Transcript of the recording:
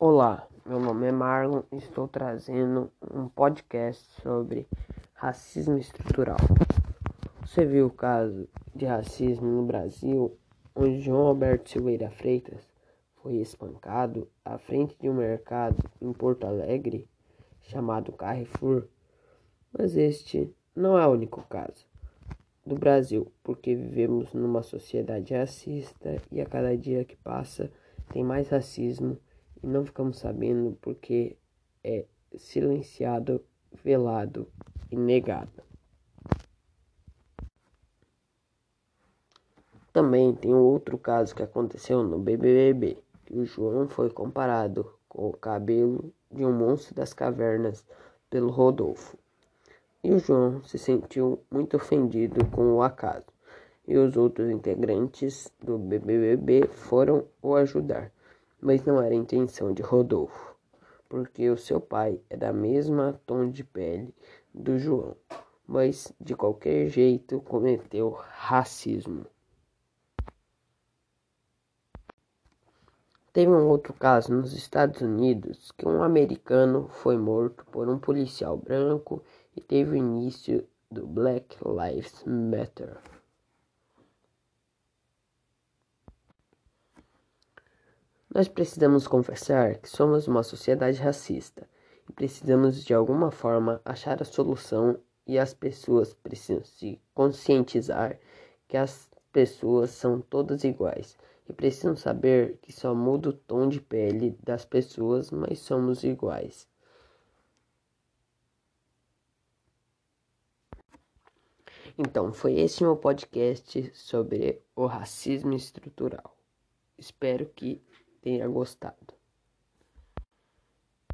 Olá, meu nome é Marlon e estou trazendo um podcast sobre racismo estrutural. Você viu o caso de racismo no Brasil, onde João Alberto Silveira Freitas foi espancado à frente de um mercado em Porto Alegre chamado Carrefour? Mas este não é o único caso do Brasil, porque vivemos numa sociedade racista e a cada dia que passa tem mais racismo e não ficamos sabendo porque é silenciado, velado e negado. Também tem outro caso que aconteceu no BBB, que o João foi comparado com o cabelo de um monstro das cavernas pelo Rodolfo. E o João se sentiu muito ofendido com o acaso, e os outros integrantes do BBB foram o ajudar mas não era a intenção de Rodolfo, porque o seu pai é da mesma tom de pele do João, mas de qualquer jeito cometeu racismo. Teve um outro caso nos Estados Unidos que um americano foi morto por um policial branco e teve início do Black Lives Matter. Nós precisamos confessar que somos uma sociedade racista e precisamos de alguma forma achar a solução e as pessoas precisam se conscientizar que as pessoas são todas iguais e precisam saber que só muda o tom de pele das pessoas, mas somos iguais. Então, foi esse meu podcast sobre o racismo estrutural. Espero que tenha gostado.